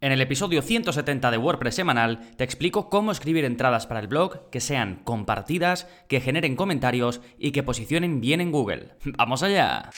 En el episodio 170 de WordPress semanal te explico cómo escribir entradas para el blog que sean compartidas, que generen comentarios y que posicionen bien en Google. ¡Vamos allá!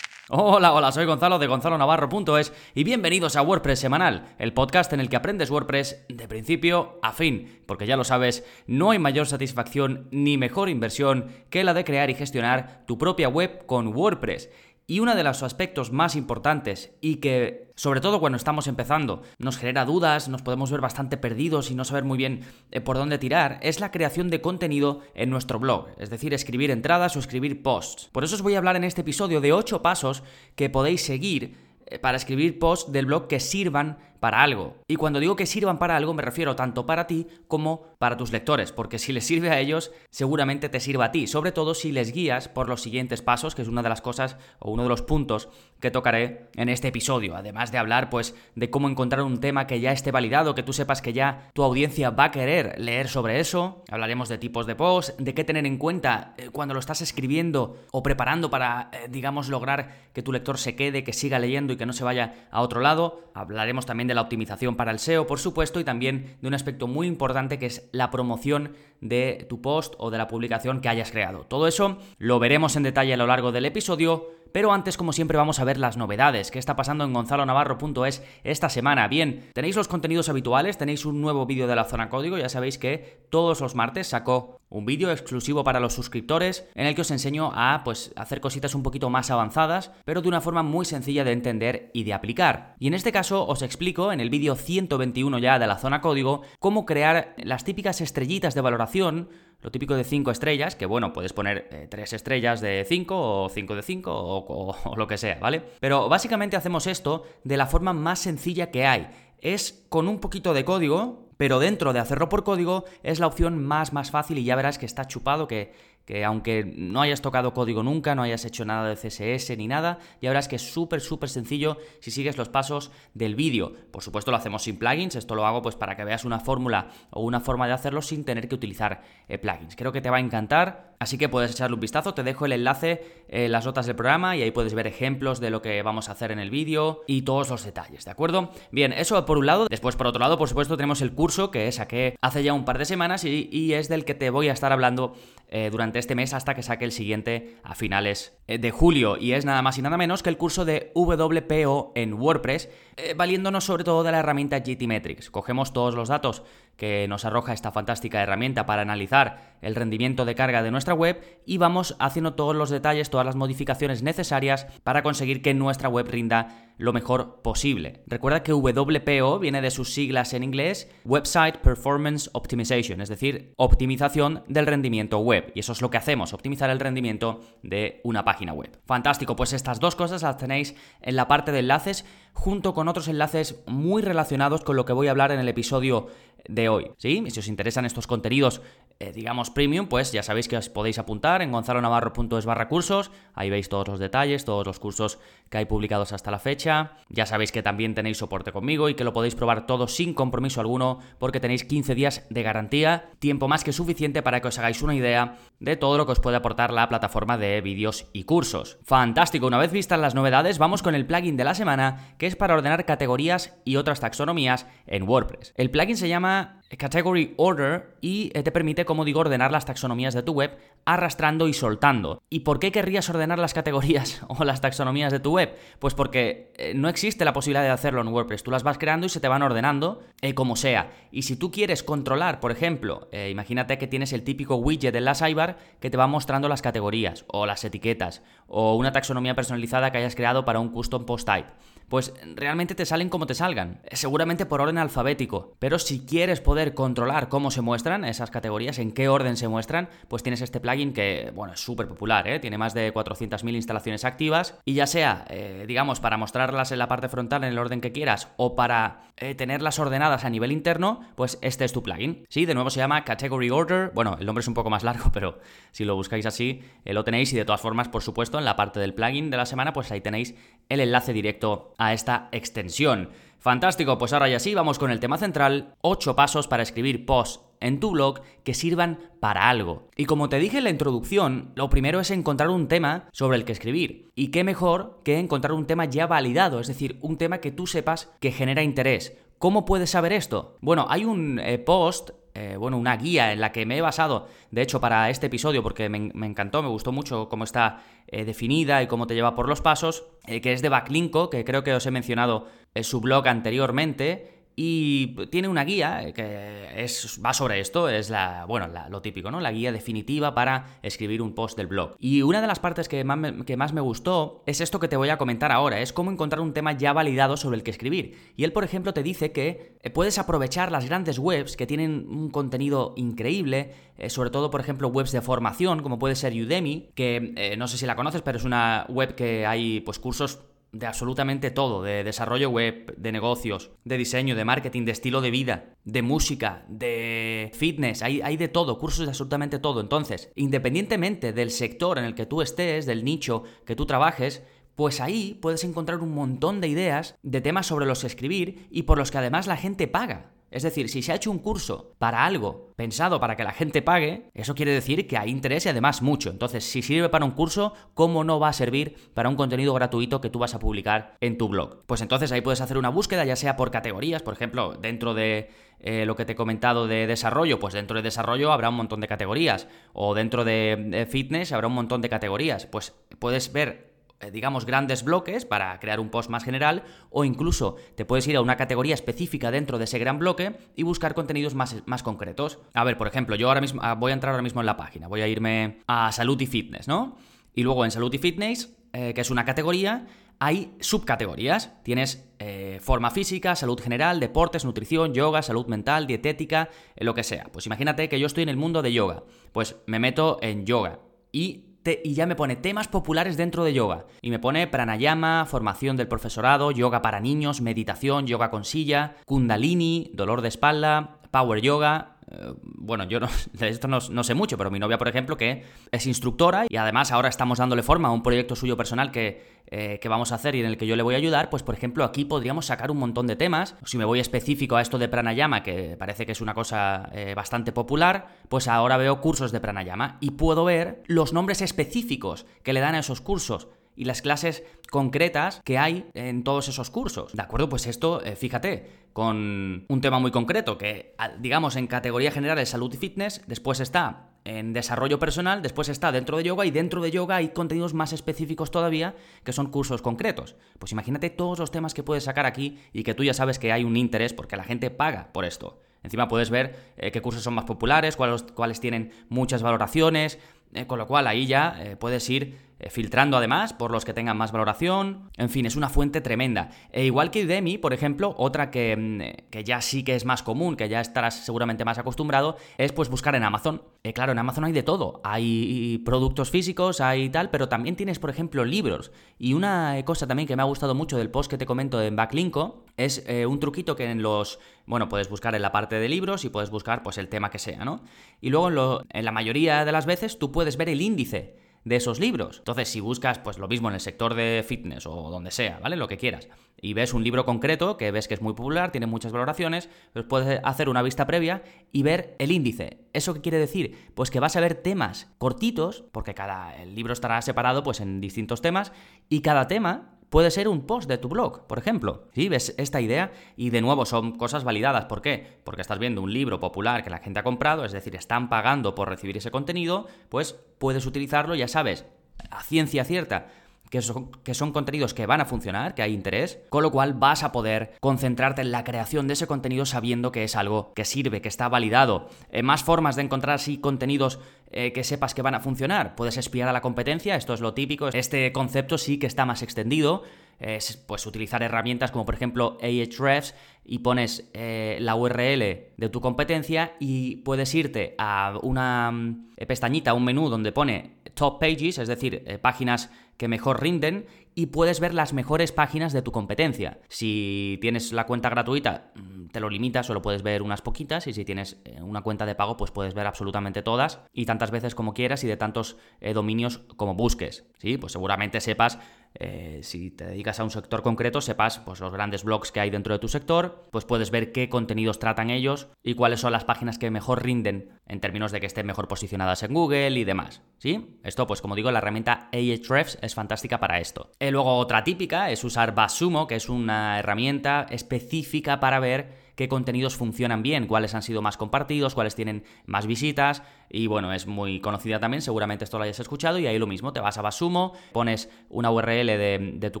Hola, hola, soy Gonzalo de gonzalonavarro.es y bienvenidos a WordPress Semanal, el podcast en el que aprendes WordPress de principio a fin, porque ya lo sabes, no hay mayor satisfacción ni mejor inversión que la de crear y gestionar tu propia web con WordPress. Y uno de los aspectos más importantes y que, sobre todo cuando estamos empezando, nos genera dudas, nos podemos ver bastante perdidos y no saber muy bien eh, por dónde tirar, es la creación de contenido en nuestro blog, es decir, escribir entradas o escribir posts. Por eso os voy a hablar en este episodio de 8 pasos que podéis seguir eh, para escribir posts del blog que sirvan para algo. Y cuando digo que sirvan para algo me refiero tanto para ti como para tus lectores, porque si les sirve a ellos, seguramente te sirva a ti, sobre todo si les guías por los siguientes pasos, que es una de las cosas o uno de los puntos que tocaré en este episodio, además de hablar pues de cómo encontrar un tema que ya esté validado, que tú sepas que ya tu audiencia va a querer leer sobre eso, hablaremos de tipos de posts, de qué tener en cuenta eh, cuando lo estás escribiendo o preparando para, eh, digamos, lograr que tu lector se quede, que siga leyendo y que no se vaya a otro lado, hablaremos también de la optimización para el SEO, por supuesto, y también de un aspecto muy importante que es la promoción de tu post o de la publicación que hayas creado. Todo eso lo veremos en detalle a lo largo del episodio. Pero antes, como siempre, vamos a ver las novedades. ¿Qué está pasando en gonzalonavarro.es esta semana? Bien, tenéis los contenidos habituales, tenéis un nuevo vídeo de la zona código, ya sabéis que todos los martes saco un vídeo exclusivo para los suscriptores en el que os enseño a pues hacer cositas un poquito más avanzadas, pero de una forma muy sencilla de entender y de aplicar. Y en este caso os explico en el vídeo 121 ya de la zona código cómo crear las típicas estrellitas de valoración lo típico de 5 estrellas, que bueno, puedes poner 3 eh, estrellas de 5 o 5 de 5 o, o lo que sea, ¿vale? Pero básicamente hacemos esto de la forma más sencilla que hay. Es con un poquito de código, pero dentro de hacerlo por código es la opción más más fácil y ya verás que está chupado, que que aunque no hayas tocado código nunca, no hayas hecho nada de CSS ni nada, ya verás que es súper, súper sencillo si sigues los pasos del vídeo. Por supuesto lo hacemos sin plugins, esto lo hago pues para que veas una fórmula o una forma de hacerlo sin tener que utilizar eh, plugins. Creo que te va a encantar, así que puedes echarle un vistazo, te dejo el enlace en las notas del programa y ahí puedes ver ejemplos de lo que vamos a hacer en el vídeo y todos los detalles, ¿de acuerdo? Bien, eso por un lado, después por otro lado, por supuesto tenemos el curso que saqué hace ya un par de semanas y, es del que te voy a estar hablando eh, durante este mes hasta que saque el siguiente a finales eh, de julio. Y es nada más y nada menos que el curso de WPO en WordPress, eh, valiéndonos sobre todo de la herramienta GTmetrix. Cogemos todos los datos que nos arroja esta fantástica herramienta para analizar el rendimiento de carga de nuestra web y vamos haciendo todos los detalles, todas las modificaciones necesarias para conseguir que nuestra web rinda lo mejor posible. Recuerda que WPO viene de sus siglas en inglés, Website Performance Optimization, es decir, optimización del rendimiento web. Y eso es lo que hacemos, optimizar el rendimiento de una página web. Fantástico, pues estas dos cosas las tenéis en la parte de enlaces junto con otros enlaces muy relacionados con lo que voy a hablar en el episodio de hoy. Y si os interesan estos contenidos eh, digamos, premium, pues ya sabéis que os podéis apuntar en gonzalonavarro.es barra cursos. Ahí veis todos los detalles, todos los cursos que hay publicados hasta la fecha. Ya sabéis que también tenéis soporte conmigo y que lo podéis probar todo sin compromiso alguno porque tenéis 15 días de garantía, tiempo más que suficiente para que os hagáis una idea de todo lo que os puede aportar la plataforma de vídeos y cursos. Fantástico, una vez vistas las novedades, vamos con el plugin de la semana, que es para ordenar categorías y otras taxonomías en WordPress. El plugin se llama Category Order y eh, te permite, como digo, ordenar las taxonomías de tu web arrastrando y soltando. ¿Y por qué querrías ordenar las categorías o las taxonomías de tu web? Pues porque eh, no existe la posibilidad de hacerlo en WordPress. Tú las vas creando y se te van ordenando eh, como sea. Y si tú quieres controlar, por ejemplo, imagínate que tienes el típico widget en la sidebar que te va mostrando las categorías o las etiquetas o una taxonomía personalizada que hayas creado para un custom post type pues realmente te salen como te salgan, seguramente por orden alfabético, pero si quieres poder controlar cómo se muestran esas categorías, en qué orden se muestran, pues tienes este plugin que, bueno, es súper popular, ¿eh? tiene más de 400.000 instalaciones activas y ya sea, eh, digamos, para mostrarlas en la parte frontal en el orden que quieras o para eh, tenerlas ordenadas a nivel interno, pues este es tu plugin. Sí, de nuevo se llama Category Order, bueno, el nombre es un poco más largo, pero si lo buscáis así, lo tenéis y de todas formas, por supuesto, en la parte del plugin de la semana, pues ahí tenéis el enlace directo a esta extensión. Fantástico, pues ahora ya sí, vamos con el tema central, 8 pasos para escribir posts en tu blog que sirvan para algo. Y como te dije en la introducción, lo primero es encontrar un tema sobre el que escribir. Y qué mejor que encontrar un tema ya validado, es decir, un tema que tú sepas que genera interés. ¿Cómo puedes saber esto? Bueno, hay un eh, post eh, bueno, una guía en la que me he basado, de hecho, para este episodio, porque me, encantó, me gustó mucho cómo está eh, definida y cómo te lleva por los pasos, que es de Backlinko, que creo que os he mencionado en su blog anteriormente, y tiene una guía que es, va sobre esto, es la, bueno, lo típico, ¿no? La guía definitiva para escribir un post del blog. Y una de las partes que más, me, que más me gustó es esto que te voy a comentar ahora, es cómo encontrar un tema ya validado sobre el que escribir. Y él, por ejemplo, te dice que eh, puedes aprovechar las grandes webs que tienen un contenido increíble, eh, sobre todo, por ejemplo, webs de formación, como puede ser Udemy, que eh, no sé si la conoces, pero es una web que hay pues cursos de absolutamente todo, de desarrollo web, de negocios, de diseño, de marketing, de estilo de vida, de música, de fitness, hay, hay, de todo, cursos de absolutamente todo. Entonces, independientemente del sector en el que tú estés, del nicho que tú trabajes, pues ahí puedes encontrar un montón de ideas de temas sobre los que escribir y por los que además la gente paga. Es decir, si se ha hecho un curso para algo pensado para que la gente pague, eso quiere decir que hay interés y además mucho. Entonces, si sirve para un curso, ¿cómo no va a servir para un contenido gratuito que tú vas a publicar en tu blog? Pues entonces ahí puedes hacer una búsqueda, ya sea por categorías, por ejemplo, dentro de eh, lo que te he comentado de desarrollo, pues dentro de desarrollo habrá un montón de categorías, o dentro de fitness habrá un montón de categorías. Pues puedes ver eh, digamos, grandes bloques para crear un post más general o incluso te puedes ir a una categoría específica dentro de ese gran bloque y buscar contenidos más, más concretos. A ver, por ejemplo, yo ahora mismo ah, voy a entrar ahora mismo en la página, voy a irme a salud y fitness, ¿no? Y luego en salud y fitness, eh, que es una categoría, hay subcategorías. Tienes eh, forma física, salud general, deportes, nutrición, yoga, salud mental, dietética, lo que sea. Pues imagínate que yo estoy en el mundo de yoga. Pues me meto en yoga y y ya me pone temas populares dentro de yoga. Y me pone pranayama, formación del profesorado, yoga para niños, meditación, yoga con silla, kundalini, dolor de espalda, power yoga, eh, bueno, yo no, de esto no, sé mucho, pero mi novia, por ejemplo, que es instructora y además ahora estamos dándole forma a un proyecto suyo personal que, eh, que, vamos a hacer y en el que yo le voy a ayudar, pues por ejemplo aquí podríamos sacar un montón de temas. Si me voy específico a esto de pranayama, que parece que es una cosa eh, bastante popular, pues ahora veo cursos de pranayama y puedo ver los nombres específicos que le dan a esos cursos y las clases concretas que hay en todos esos cursos. ¿De acuerdo? Pues esto, eh, fíjate, con un tema muy concreto, que digamos en categoría general es salud y fitness, después está en desarrollo personal, después está dentro de yoga y dentro de yoga hay contenidos más específicos todavía que son cursos concretos. Pues imagínate todos los temas que puedes sacar aquí y que tú ya sabes que hay un interés porque la gente paga por esto. Encima puedes ver eh, qué cursos son más populares, cuáles, cuáles tienen muchas valoraciones, eh, con lo cual ahí ya puedes ir filtrando además por los que tengan más valoración. En fin, es una fuente tremenda. E igual que Udemy, por ejemplo, otra que, mm, que, ya sí que es más común, que ya estarás seguramente más acostumbrado, es pues buscar en Amazon. Eh, claro, en Amazon hay de todo. Hay productos físicos, hay tal, pero también tienes, por ejemplo, libros. Y una cosa también que me ha gustado mucho del post que te comento en Backlinko es eh, un truquito que en los... Bueno, puedes buscar en la parte de libros y puedes buscar pues el tema que sea, ¿no? Y luego en la mayoría de las veces tú puedes ver el índice de esos libros. Entonces, si buscas, pues lo mismo en el sector de fitness o donde sea, ¿vale? Lo que quieras. Y ves un libro concreto que ves que es muy popular, tiene muchas valoraciones, pues puedes hacer una vista previa y ver el índice. ¿Eso qué quiere decir? Pues que vas a ver temas cortitos, porque cada el libro estará separado pues en distintos temas, y cada tema puede ser un post de tu blog, por ejemplo. ¿Sí? ¿Ves esta idea? Y de nuevo, son cosas validadas. ¿Por qué? Porque estás viendo un libro popular que la gente ha comprado, es decir, están pagando por recibir ese contenido, pues puedes utilizarlo, ya sabes, a ciencia cierta que son, contenidos que van a funcionar, que hay interés, con lo cual vas a poder concentrarte en la creación de ese contenido sabiendo que es algo que sirve, que está validado. Eh, más formas de encontrar así contenidos eh, que sepas que van a funcionar. Puedes espiar a la competencia, esto es lo típico. Este concepto sí que está más extendido. Es pues utilizar herramientas como por ejemplo Ahrefs y pones eh, la URL de tu competencia y puedes irte a una mm, pestañita, un menú donde pone top pages, es decir, páginas que mejor rinden y puedes ver las mejores páginas de tu competencia. Si tienes la cuenta gratuita, mm, te lo limitas, solo puedes ver unas poquitas y si tienes eh, una cuenta de pago, pues puedes ver absolutamente todas y tantas veces como quieras y de tantos eh, dominios como busques. Sí, pues seguramente sepas eh, si te dedicas a un sector concreto, sepas pues, los grandes blogs que hay dentro de tu sector, pues puedes ver qué contenidos tratan ellos y cuáles son las páginas que mejor rinden en términos de que estén mejor posicionadas en Google y demás. ¿Sí? Esto, pues como digo, la herramienta Ahrefs es fantástica para esto. Y luego otra típica es usar Basumo, que es una herramienta específica para ver qué contenidos funcionan bien, cuáles han sido más compartidos, cuáles tienen más visitas. Y bueno, es muy conocida también, seguramente esto lo hayas escuchado. Y ahí lo mismo, te vas a Basumo, pones una URL de, tu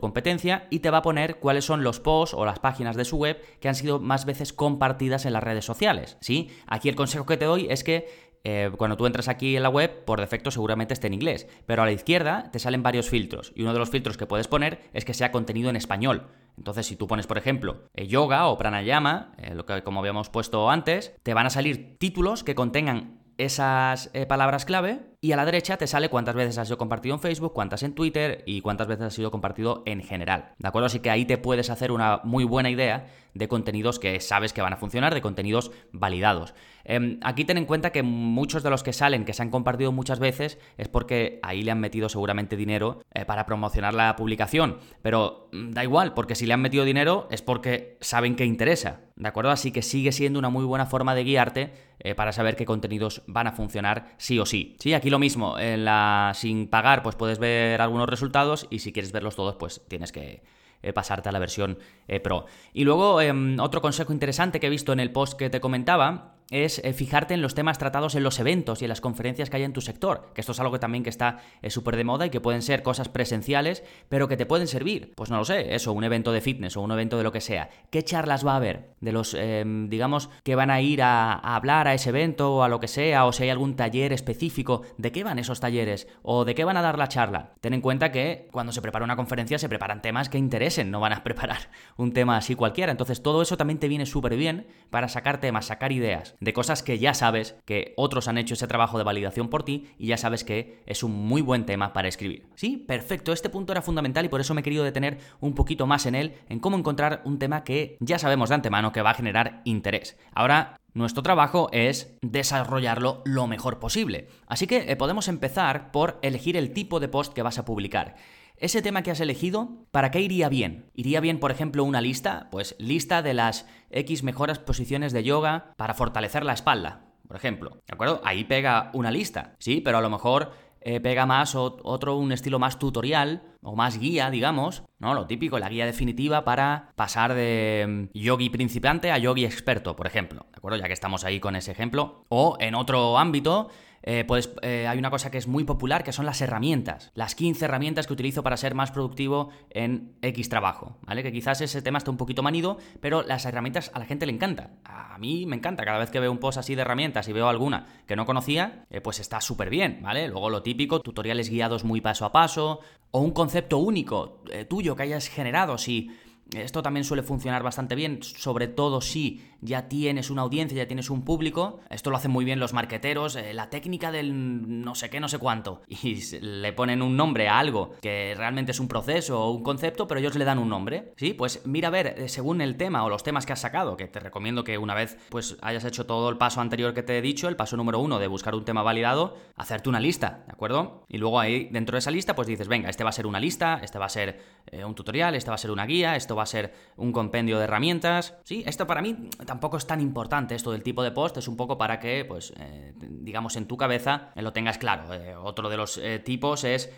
competencia y te va a poner cuáles son los posts o las páginas de su web que han sido más veces compartidas en las redes sociales. ¿sí? Aquí el consejo que te doy es que eh, cuando tú entras aquí en la web, por defecto seguramente esté en inglés, pero a la izquierda te salen varios filtros y uno de los filtros que puedes poner es que sea contenido en español. Entonces, si tú pones, por ejemplo, eh, yoga o pranayama, eh, lo que como habíamos puesto antes, te van a salir títulos que contengan esas palabras clave y a la derecha te sale cuántas veces has sido compartido en Facebook, cuántas en Twitter y cuántas veces ha sido compartido en general. ¿De acuerdo? Así que ahí te puedes hacer una muy buena idea de contenidos que sabes que van a funcionar, de contenidos validados. Em, aquí ten en cuenta que muchos de los que salen, que se han compartido muchas veces, es porque ahí le han metido seguramente dinero eh, para promocionar la publicación. Pero mm, da igual, porque si le han metido dinero es porque saben que interesa. ¿De acuerdo? Así que sigue siendo una muy buena forma de guiarte eh, para saber qué contenidos van a funcionar sí o sí. Sí, aquí mismo, en la sin pagar pues puedes ver algunos resultados y si quieres verlos todos pues tienes que eh, pasarte a la versión Pro. Y luego em, otro consejo interesante que he visto en el post que te comentaba es eh, fijarte en los temas tratados en los eventos y en las conferencias que hay en tu sector, que esto es algo que también que está eh, súper de moda y que pueden ser cosas presenciales, pero que te pueden servir. Pues no lo sé, eso, un evento de fitness o un evento de lo que sea. ¿Qué charlas va a haber? De los, em, digamos, que van a ir a, hablar a ese evento o a lo que sea, o si hay algún taller específico, ¿de qué van esos talleres? ¿O de qué van a dar la charla? Ten en cuenta que cuando se prepara una conferencia se preparan temas que interesen, no van a preparar un tema así cualquiera. Entonces todo eso también te viene súper bien para sacar temas, sacar ideas de cosas que ya sabes que otros han hecho ese trabajo de validación por ti y ya sabes que es un muy buen tema para escribir. Sí, perfecto, este punto era fundamental y por eso me he querido detener un poquito más en él, en cómo encontrar un tema que ya sabemos de antemano que va a generar interés. Ahora nuestro trabajo es desarrollarlo lo mejor posible. Así que eh, podemos empezar por elegir el tipo de post que vas a publicar. Ese tema que has elegido, ¿para qué iría bien? ¿Iría bien, por ejemplo, una lista? Pues lista de las X mejores posiciones de yoga para fortalecer la espalda, por ejemplo. ¿De acuerdo? Ahí pega una lista, sí, pero a lo mejor eh, pega más otro, un estilo más tutorial o más guía, digamos, ¿no? Lo típico, la guía definitiva para pasar de mm, yogi principiante a yogi experto, por ejemplo, ¿de acuerdo? Ya que estamos ahí con ese ejemplo. O en otro ámbito, eh, pues eh, hay una cosa que es muy popular que son las herramientas. Las 15 herramientas que utilizo para ser más productivo en X trabajo, ¿vale? Que quizás ese tema está un poquito manido, pero las herramientas a la gente le encanta. A mí me encanta, cada vez que veo un post así de herramientas y veo alguna que no conocía, eh, pues está súper bien, ¿vale? Luego lo típico, tutoriales guiados muy paso a paso, o un concepto único tuyo que hayas generado, si esto también suele funcionar bastante bien, sobre todo si ya tienes una audiencia, ya tienes un público. Esto lo hacen muy bien los marqueteros, eh, la técnica del no sé qué, no sé cuánto. Y le ponen un nombre a algo que realmente es un proceso o un concepto, pero ellos le dan un nombre. Sí, pues mira a ver, eh, según el tema o los temas que has sacado, que te recomiendo que una vez pues hayas hecho todo el paso anterior que te he dicho, el paso número uno de buscar un tema validado, hacerte una lista, ¿de acuerdo? Y luego ahí dentro de esa lista pues dices, venga, este va a ser una lista, este va a ser eh, un tutorial, este va a ser una guía, esto va a ser un compendio de herramientas. Sí, esto para mí tampoco es tan importante, esto del tipo de post, es un poco para que, pues, eh, digamos, en tu cabeza lo tengas claro. Eh, otro de los eh, tipos es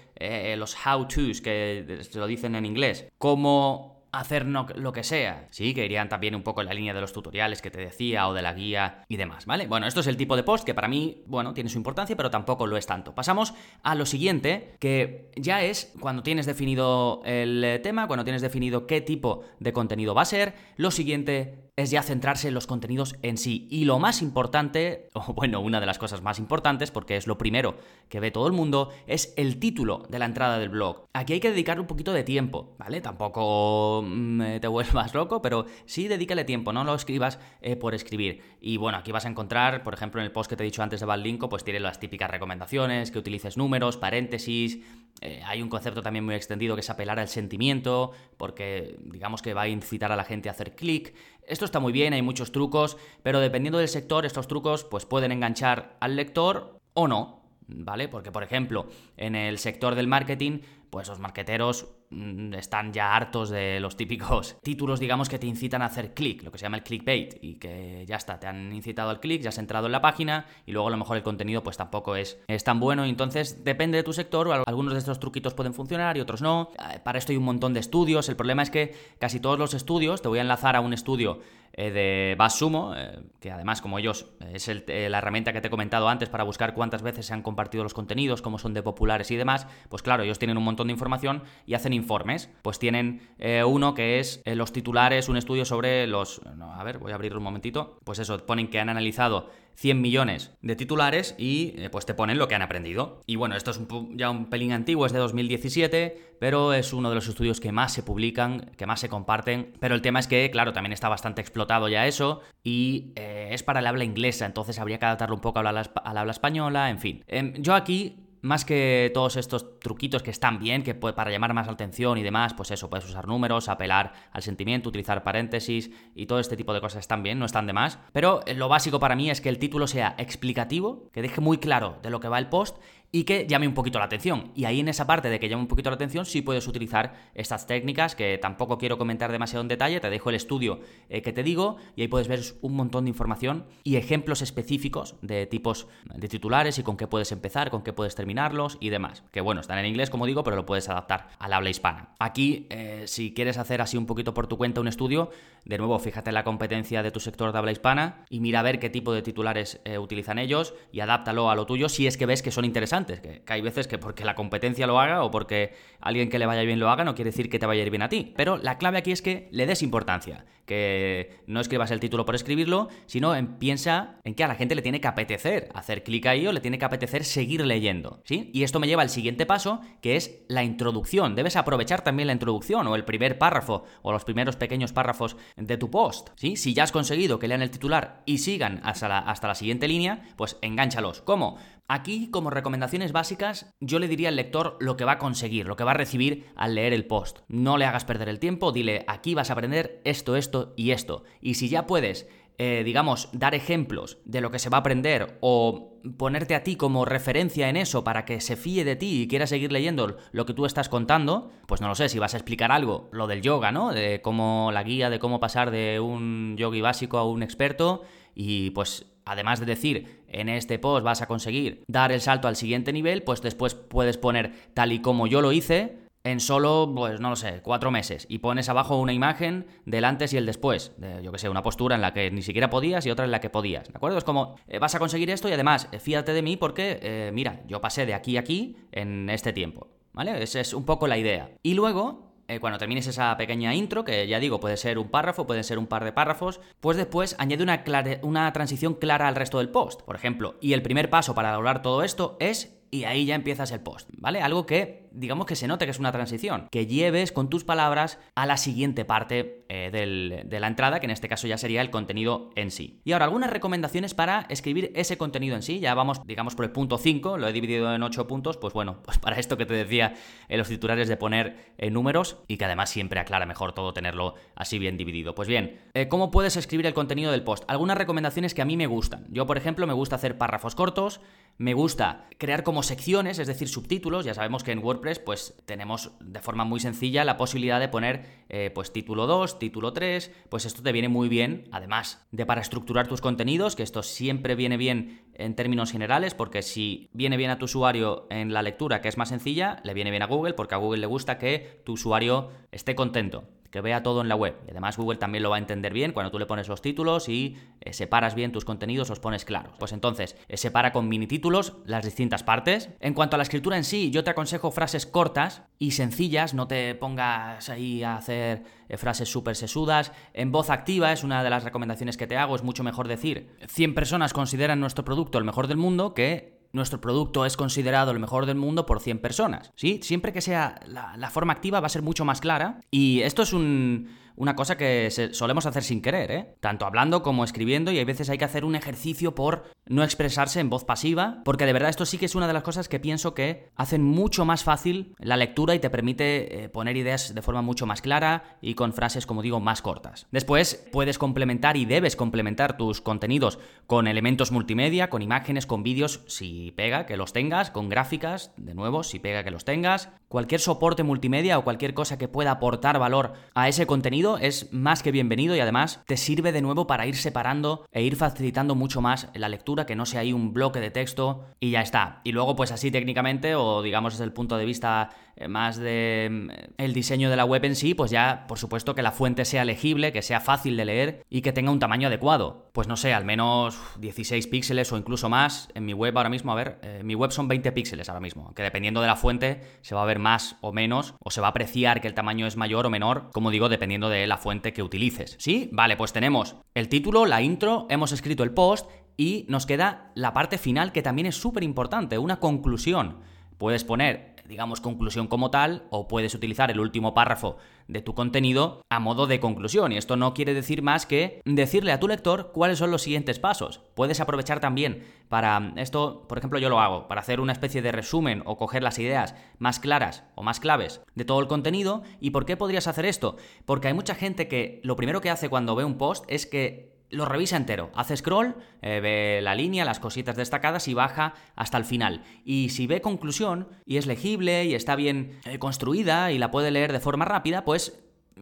los how-tos, que se lo dicen en inglés. Cómo hacer lo que sea. Sí, que irían también un poco en la línea de los tutoriales que te decía o de la guía y demás, ¿vale? Bueno, esto es el tipo de post que para mí, bueno, tiene su importancia, pero tampoco lo es tanto. Pasamos a lo siguiente, que ya es cuando tienes definido el tema, cuando tienes definido qué tipo de contenido va a ser, lo siguiente es ya centrarse en los contenidos en sí. Y lo más importante, o bueno, una de las cosas más importantes, porque es lo primero que ve todo el mundo, es el título de la entrada del blog. Aquí hay que dedicarle un poquito de tiempo, ¿vale? Tampoco mm, te vuelvas loco, pero sí dedícale tiempo, no lo escribas eh, por escribir. Y bueno, aquí vas a encontrar, por ejemplo, en el post que te he dicho antes de Badlinko, pues tiene las típicas recomendaciones, que utilices números, paréntesis, eh, hay un concepto también muy extendido que es apelar al sentimiento, porque digamos que va a incitar a la gente a hacer clic. Esto está muy bien, hay muchos trucos, pero dependiendo del sector, estos trucos pues pueden enganchar al lector o no, ¿vale? Porque, por ejemplo, en el sector del marketing, pues los marqueteros mm, están ya hartos de los típicos títulos, digamos, que te incitan a hacer clic, lo que se llama el clickbait, y que ya está, te han incitado al clic, ya has entrado en la página, y luego a lo mejor el contenido pues tampoco es, es tan bueno, y entonces depende de tu sector, algunos de estos truquitos pueden funcionar y otros no. Eh, para esto hay un montón de estudios, el problema es que casi todos los estudios, te voy a enlazar a un estudio eh, de BuzzSumo, eh, que además como ellos es la herramienta que te he comentado antes para buscar cuántas veces se han compartido los contenidos, cómo son de populares y demás, pues claro, ellos tienen un montón de información y hacen informes. Pues tienen eh, uno que es eh, los titulares, un estudio sobre los... a ver, voy a abrirlo un momentito. Pues eso, ponen que han analizado 100 millones de titulares y eh, pues te ponen lo que han aprendido. Y bueno, esto es ya un pelín antiguo, es de 2017, pero es uno de los estudios que más se publican, que más se comparten. Pero el tema es que, claro, también está bastante explotado ya eso y es para el habla inglesa, entonces habría que adaptarlo un poco al habla española, en fin. Em, yo aquí más que todos estos truquitos que están bien, que para llamar más la atención y demás, pues eso, puedes usar números, apelar al sentimiento, utilizar paréntesis y todo este tipo de cosas están bien, no están de más. Pero lo básico para mí es que el título sea explicativo, que deje muy claro de lo que va el post y que llame un poquito la atención. Y ahí en esa parte de que llame un poquito la atención sí puedes utilizar estas técnicas que tampoco quiero comentar demasiado en detalle, te dejo el estudio eh, que te digo y ahí puedes ver un montón de información y ejemplos específicos de tipos de titulares y con qué puedes empezar, con qué puedes terminarlos y demás. Que bueno, están en inglés como digo, pero lo puedes adaptar al habla hispana. Aquí, eh, si quieres hacer así un poquito por tu cuenta un estudio, de nuevo, fíjate en la competencia de tu sector de habla hispana y mira a ver qué tipo de titulares eh, utilizan ellos y adáptalo a lo tuyo si es que ves que son interesantes que, hay veces que porque la competencia lo haga o porque alguien que le vaya bien lo haga no quiere decir que te vaya a ir bien a ti. Pero la clave aquí es que le des importancia, que no escribas el título por escribirlo, sino piensa en que a la gente le tiene que apetecer hacer clic ahí o le tiene que apetecer seguir leyendo, ¿sí? Y esto me lleva al siguiente paso, que es la introducción. Debes aprovechar también la introducción o el primer párrafo o los primeros pequeños párrafos de tu post, ¿sí? Si ya has conseguido que lean el titular y sigan hasta la, hasta la siguiente línea, pues engánchalos. ¿Cómo? Aquí, como recomendaciones básicas, yo le diría al lector lo que va a conseguir, lo que va a recibir al leer el post. No le hagas perder el tiempo, dile, aquí vas a aprender esto, esto y esto. Y si ya puedes, eh, digamos, dar ejemplos de lo que se va a aprender o ponerte a ti como referencia en eso para que se fíe de ti y quiera seguir leyendo lo que tú estás contando, pues no lo sé, si vas a explicar algo, lo del yoga, ¿no? De cómo la guía de cómo pasar de un yogi básico a un experto y pues además de decir en este post vas a conseguir dar el salto al siguiente nivel, pues después puedes poner tal y como yo lo hice en solo, pues no lo sé, cuatro meses y pones abajo una imagen del antes y el después, de, yo que sé, una postura en la que ni siquiera podías y otra en la que podías, ¿de acuerdo? Es como, eh, vas a conseguir esto y además, eh, fíjate de mí porque, eh, mira, yo pasé de aquí a aquí en este tiempo, ¿vale? Esa es un poco la idea. Y luego, eh, cuando termines esa pequeña intro, que ya digo, puede ser un párrafo, pueden ser un par de párrafos, pues después añade una, una transición clara al resto del post. Por ejemplo, y el primer paso para lograr todo esto es y ahí ya empiezas el post, ¿vale? Algo que, digamos que se note que es una transición, que lleves con tus palabras a la siguiente parte eh, de la entrada, que en este caso ya sería el contenido en sí. Y ahora, algunas recomendaciones para escribir ese contenido en sí, ya vamos, digamos, por el punto 5, lo he dividido en 8 puntos, pues bueno, pues para esto que te decía en los titulares de poner eh, números y que además siempre aclara mejor todo tenerlo así bien dividido. Pues bien, eh, ¿cómo puedes escribir el contenido del post? Algunas recomendaciones que a mí me gustan. Yo, por ejemplo, me gusta hacer párrafos cortos, me gusta crear como secciones, es decir, subtítulos. Ya sabemos que en WordPress pues tenemos de forma muy sencilla la posibilidad de poner eh, pues título 2, título 3, pues esto te viene muy bien, además de para estructurar tus contenidos, que esto siempre viene bien en términos generales, porque si viene bien a tu usuario en la lectura, que es más sencilla, le viene bien a Google, porque a Google le gusta que tu usuario esté contento que vea todo en la web. Y además Google también lo va a entender bien cuando tú le pones los títulos y eh, separas bien tus contenidos, los pones claros. Pues entonces, eh, separa con mini títulos las distintas partes. En cuanto a la escritura en sí, yo te aconsejo frases cortas y sencillas, no te pongas ahí a hacer eh, frases súper sesudas. En voz activa es una de las recomendaciones que te hago, es mucho mejor decir 100 personas consideran nuestro producto el mejor del mundo que nuestro producto es considerado el mejor del mundo por 100 personas. ¿Sí? Siempre que sea la, la forma activa va a ser mucho más clara. Y esto es un una cosa que solemos hacer sin querer, ¿eh? Tanto hablando como escribiendo y hay veces hay que hacer un ejercicio por no expresarse en voz pasiva, porque de verdad esto sí que es una de las cosas que pienso que hacen mucho más fácil la lectura y te permite eh, poner ideas de forma mucho más clara y con frases, como digo, más cortas. Después puedes complementar y debes complementar tus contenidos con elementos multimedia, con imágenes, con vídeos, si pega que los tengas, con gráficas, de nuevo, si pega que los tengas, cualquier soporte multimedia o cualquier cosa que pueda aportar valor a ese contenido es más que bienvenido y además te sirve de nuevo para ir separando e ir facilitando mucho más la lectura, que no sea ahí un bloque de texto y ya está. Y luego pues así técnicamente o digamos desde el punto de vista eh, más de mm, el diseño de la web en sí, pues ya por supuesto que la fuente sea legible, que sea fácil de leer y que tenga un tamaño adecuado. Pues no sé, al menos 16 píxeles o incluso más. En mi web ahora mismo, a ver, eh, mi web son 20 píxeles ahora mismo, que dependiendo de la fuente se va a ver más o menos o se va a apreciar que el tamaño es mayor o menor, como digo, dependiendo de la fuente que utilices. ¿Sí? Vale, pues tenemos el título, la intro, hemos escrito el post y nos queda la parte final que también es súper importante, una conclusión. Puedes poner digamos, conclusión como tal, o puedes utilizar el último párrafo de tu contenido a modo de conclusión. Y esto no quiere decir más que decirle a tu lector cuáles son los siguientes pasos. Puedes aprovechar también para esto, por ejemplo, yo lo hago, para hacer una especie de resumen o coger las ideas más claras o más claves de todo el contenido. ¿Y por qué podrías hacer esto? Porque hay mucha gente que lo primero que hace cuando ve un post es que lo revisa entero. Hace scroll, eh, ve la línea, las cositas destacadas y baja hasta el final. Y si ve conclusión y es legible y está bien eh, construida y la puede leer de forma rápida, pues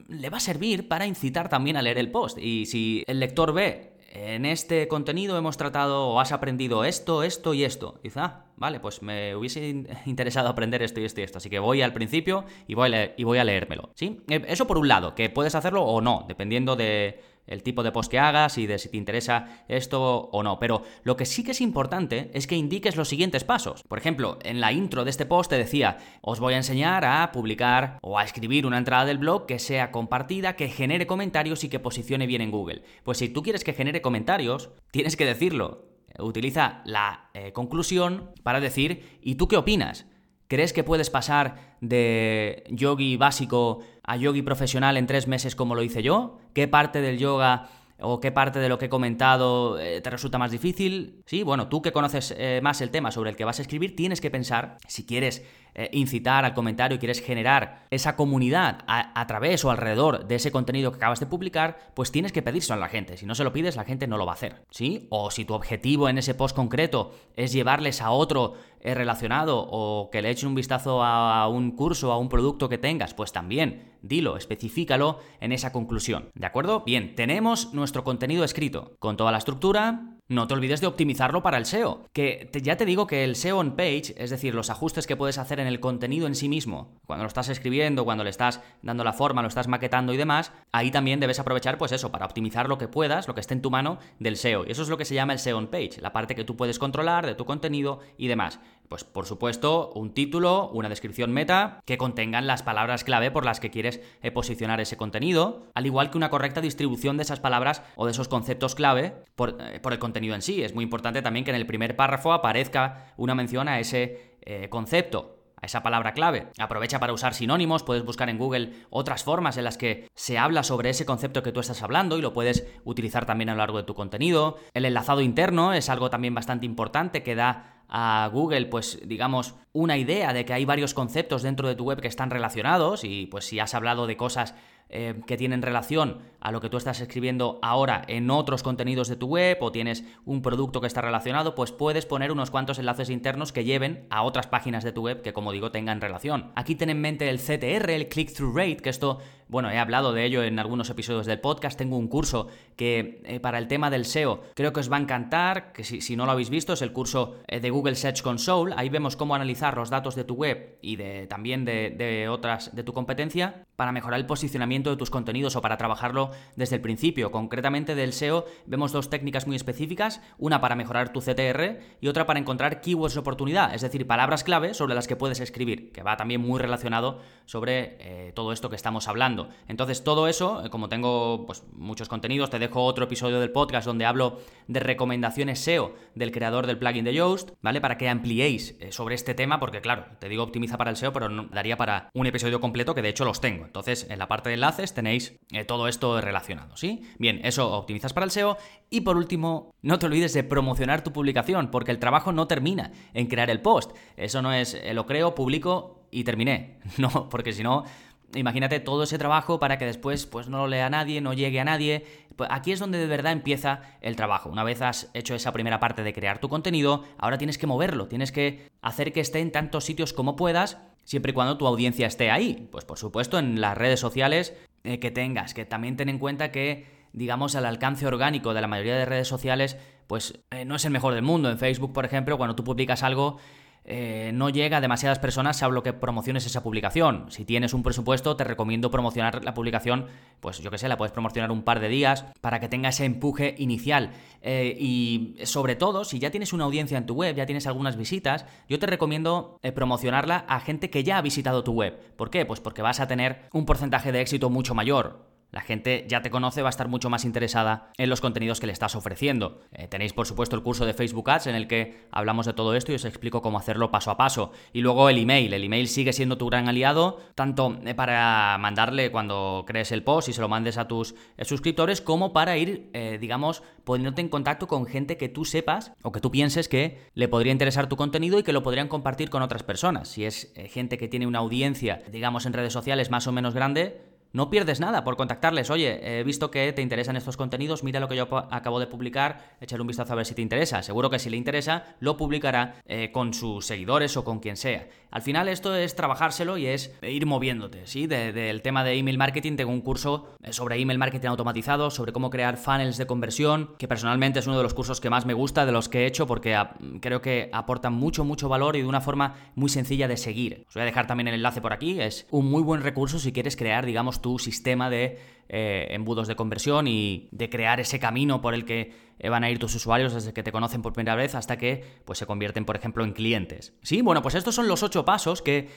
le va a servir para incitar también a leer el post. Y si el lector ve en este contenido hemos tratado o has aprendido esto, esto y esto. dice, ah, vale, pues me hubiese interesado aprender esto y esto y esto. Así que voy al principio y voy a, y voy a leérmelo. ¿Sí? Eh, eso por un lado, que puedes hacerlo o no, dependiendo de el tipo de post que hagas y de si te interesa esto o no. Pero lo que sí que es importante es que indiques los siguientes pasos. Por ejemplo, en la intro de este post te decía, os voy a enseñar a publicar o a escribir una entrada del blog que sea compartida, que genere comentarios y que posicione bien en Google. Pues si tú quieres que genere comentarios, tienes que decirlo. Utiliza la eh, conclusión para decir, ¿y tú qué opinas? ¿Crees que puedes pasar de yogi básico a yogi profesional en tres meses como lo hice yo? ¿Qué parte del yoga o qué parte de lo que he comentado eh, te resulta más difícil? Sí, bueno, tú que conoces eh, más el tema sobre el que vas a escribir, tienes que pensar si quieres eh, incitar al comentario quieres generar esa comunidad a, través o alrededor de ese contenido que acabas de publicar, pues tienes que pedírselo a la gente. Si no se lo pides, la gente no lo va a hacer, ¿sí? O si tu objetivo en ese post concreto es llevarles a otro eh, relacionado o que le echen un vistazo a un curso, a un producto que tengas, pues también dilo, especifícalo en esa conclusión. ¿De acuerdo? Bien, tenemos nuestro contenido escrito con toda la estructura, no te olvides de optimizarlo para el SEO. Que ya te digo que el SEO on page, es decir, los ajustes que puedes hacer en el contenido en sí mismo, cuando lo estás escribiendo, cuando le estás dando la forma, lo estás maquetando y demás, ahí también debes aprovechar, pues eso, para optimizar lo que puedas, lo que esté en tu mano del SEO. Y eso es lo que se llama el SEO on page, la parte que tú puedes controlar de tu contenido y demás. Pues por supuesto, un título, una descripción meta que contengan las palabras clave por las que quieres eh, posicionar ese contenido, al igual que una correcta distribución de esas palabras o de esos conceptos clave por, eh, el contenido en sí. Es muy importante también que en el primer párrafo aparezca una mención a ese eh, concepto a esa palabra clave. Aprovecha para usar sinónimos, puedes buscar en Google otras formas en las que se habla sobre ese concepto que tú estás hablando y lo puedes utilizar también a lo largo de tu contenido. El enlazado interno es algo también bastante importante que da a Google, pues digamos, una idea de que hay varios conceptos dentro de tu web que están relacionados y pues si has hablado de cosas eh, que tienen relación a lo que tú estás escribiendo ahora en otros contenidos de tu web o tienes un producto que está relacionado, pues puedes poner unos cuantos enlaces internos que lleven a otras páginas de tu web que, como digo, tengan relación. Aquí ten en mente el CTR, el click-through rate, que esto bueno, he hablado de ello en algunos episodios del podcast, tengo un curso que eh, para el tema del SEO creo que os va a encantar, que si, no lo habéis visto es el curso eh, de Google Search Console, ahí vemos cómo analizar los datos de tu web y de, también de, otras de tu competencia para mejorar el posicionamiento de tus contenidos o para trabajarlo desde el principio. Concretamente del SEO vemos dos técnicas muy específicas, una para mejorar tu CTR y otra para encontrar keywords de oportunidad, es decir, palabras clave sobre las que puedes escribir, que va también muy relacionado sobre eh, todo esto que estamos hablando. Entonces, todo eso, eh, como tengo pues, muchos contenidos, te dejo otro episodio del podcast donde hablo de recomendaciones SEO del creador del plugin de Yoast, ¿vale? Para que ampliéis eh, sobre este tema, porque claro, te digo optimiza para el SEO, pero no, daría para un episodio completo que de hecho los tengo. Entonces, en la parte de enlaces tenéis eh, todo esto relacionado, ¿sí? Bien, eso optimizas para el SEO. Y por último, no te olvides de promocionar tu publicación, porque el trabajo no termina en crear el post. Eso no es, lo creo, publico y terminé. No, porque si no, imagínate todo ese trabajo para que después pues no lo lea nadie, no llegue a nadie. Pues aquí es donde de verdad empieza el trabajo. Una vez has hecho esa primera parte de crear tu contenido, ahora tienes que moverlo, tienes que hacer que esté en tantos sitios como puedas siempre y cuando tu audiencia esté ahí. Pues por supuesto en las redes sociales eh, que tengas, que también ten en cuenta que, digamos, el alcance orgánico de la mayoría de redes sociales, pues eh, no es el mejor del mundo. En Facebook, por ejemplo, cuando tú publicas algo, eh, no llega a demasiadas personas salvo que promociones esa publicación. Si tienes un presupuesto, te recomiendo promocionar la publicación, pues yo que sé, la puedes promocionar un par de días para que tenga ese empuje inicial. Eh, y sobre todo, si ya tienes una audiencia en tu web, ya tienes algunas visitas, yo te recomiendo eh, promocionarla a gente que ya ha visitado tu web. ¿Por qué? Pues porque vas a tener un porcentaje de éxito mucho mayor. La gente ya te conoce, va a estar mucho más interesada en los contenidos que le estás ofreciendo. Eh, tenéis, por supuesto, el curso de Facebook Ads en el que hablamos de todo esto y os explico cómo hacerlo paso a paso. Y luego el email. El email sigue siendo tu gran aliado, tanto eh, para mandarle cuando crees el post y se lo mandes a tus eh, suscriptores, como para ir, digamos, poniéndote en contacto con gente que tú sepas o que tú pienses que le podría interesar tu contenido y que lo podrían compartir con otras personas. Si es gente que tiene una audiencia, digamos, en redes sociales más o menos grande, no pierdes nada por contactarles. Oye, he visto que te interesan estos contenidos, mira lo que yo acabo de publicar, échale un vistazo a ver si te interesa. Seguro que si le interesa, lo publicará eh, con sus seguidores o con quien sea. Al final esto es trabajárselo y es ir moviéndote, ¿sí? del tema de email marketing tengo un curso eh, sobre email marketing automatizado, sobre cómo crear funnels de conversión, que personalmente es uno de los cursos que más me gusta de los que he hecho porque creo que aportan mucho, mucho valor y de una forma muy sencilla de seguir. Os voy a dejar también el enlace por aquí, es un muy buen recurso si quieres crear, digamos, tu sistema de eh, embudos de conversión y de crear ese camino por el que eh, van a ir tus usuarios desde que te conocen por primera vez hasta que pues, se convierten, por ejemplo, en clientes. Sí, bueno, pues estos son los ocho pasos que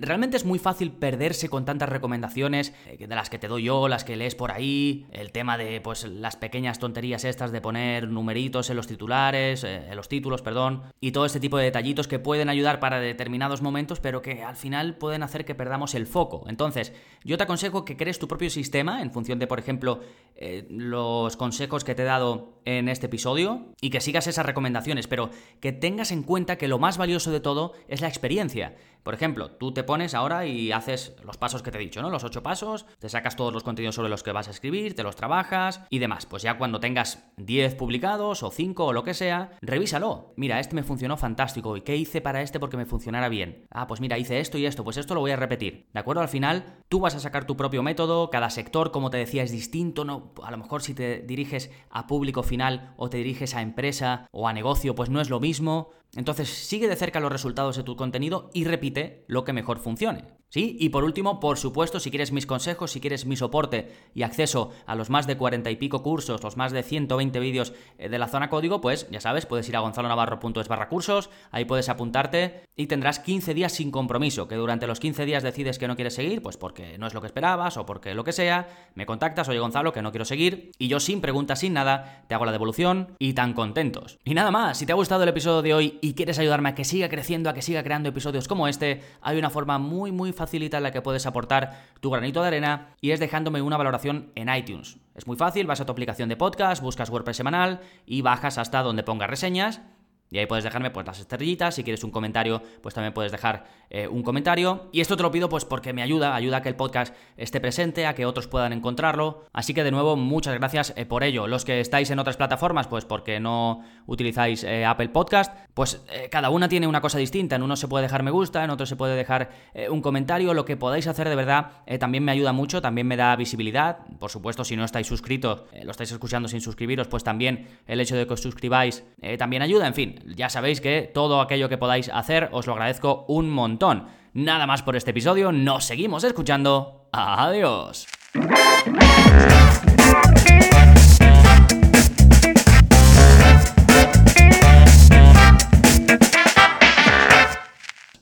realmente es muy fácil perderse con tantas recomendaciones de las que te doy yo, las que lees por ahí, el tema de pues las pequeñas tonterías estas de poner numeritos en los titulares, en los títulos, perdón, y todo este tipo de detallitos que pueden ayudar para determinados momentos, pero que al final pueden hacer que perdamos el foco. Entonces, yo te aconsejo que crees tu propio sistema en función de, por ejemplo, eh, los consejos que te he dado en este episodio y que sigas esas recomendaciones, pero que tengas en cuenta que lo más valioso de todo es la experiencia. Por ejemplo, tú te pones ahora y haces los pasos que te he dicho, ¿no? Los ocho pasos, te sacas todos los contenidos sobre los que vas a escribir, te los trabajas y demás. Pues ya cuando tengas 10 publicados o 5 o lo que sea, revísalo. Mira, este me funcionó fantástico. ¿Y qué hice para este porque me funcionara bien? Ah, pues mira, hice esto y esto, pues esto lo voy a repetir. ¿De acuerdo? Al final, tú vas a sacar tu propio método, cada sector, como te decía, es distinto, ¿no? A lo mejor si te diriges a público final o te diriges a empresa o a negocio, pues no es lo mismo. Entonces sigue de cerca los resultados de tu contenido y repite lo que mejor funcione. ¿Sí? Y por último, por supuesto, si quieres mis consejos, si quieres mi soporte y acceso a los más de 40 y pico cursos, los más de 120 vídeos eh, de la zona código, pues ya sabes, puedes ir a gonzalonavarro.es barra cursos, ahí puedes apuntarte y tendrás 15 días sin compromiso, que durante los 15 días decides que no quieres seguir, pues porque no es lo que esperabas o porque lo que sea, me contactas, oye Gonzalo, que no quiero seguir, y yo sin preguntas, sin nada, te hago la devolución y tan contentos. Y nada más, si te ha gustado el episodio de hoy y quieres ayudarme a que siga creciendo, a que siga creando episodios como este, hay una forma muy, muy facilita en la que puedes aportar tu granito de arena y es dejándome una valoración en iTunes. Es muy fácil, vas a tu aplicación de podcast, buscas WordPress semanal y bajas hasta donde ponga reseñas Y ahí puedes dejarme pues las estrellitas, si quieres un comentario, pues también puedes dejar eh, un comentario. Y esto te lo pido pues porque me ayuda, ayuda a que el podcast esté presente, a que otros puedan encontrarlo. Así que de nuevo, muchas gracias eh, por ello. Los que estáis en otras plataformas, pues porque no utilizáis eh, Apple Podcast, pues cada una tiene una cosa distinta. En uno se puede dejar me gusta, en otro se puede dejar un comentario. Lo que podáis hacer de verdad también me ayuda mucho, también me da visibilidad. Por supuesto, si no estáis suscritos, lo estáis escuchando sin suscribiros, pues también el hecho de que os suscribáis también ayuda. En fin, ya sabéis que todo aquello que podáis hacer os lo agradezco un montón. Nada más por este episodio, nos seguimos escuchando. Adiós.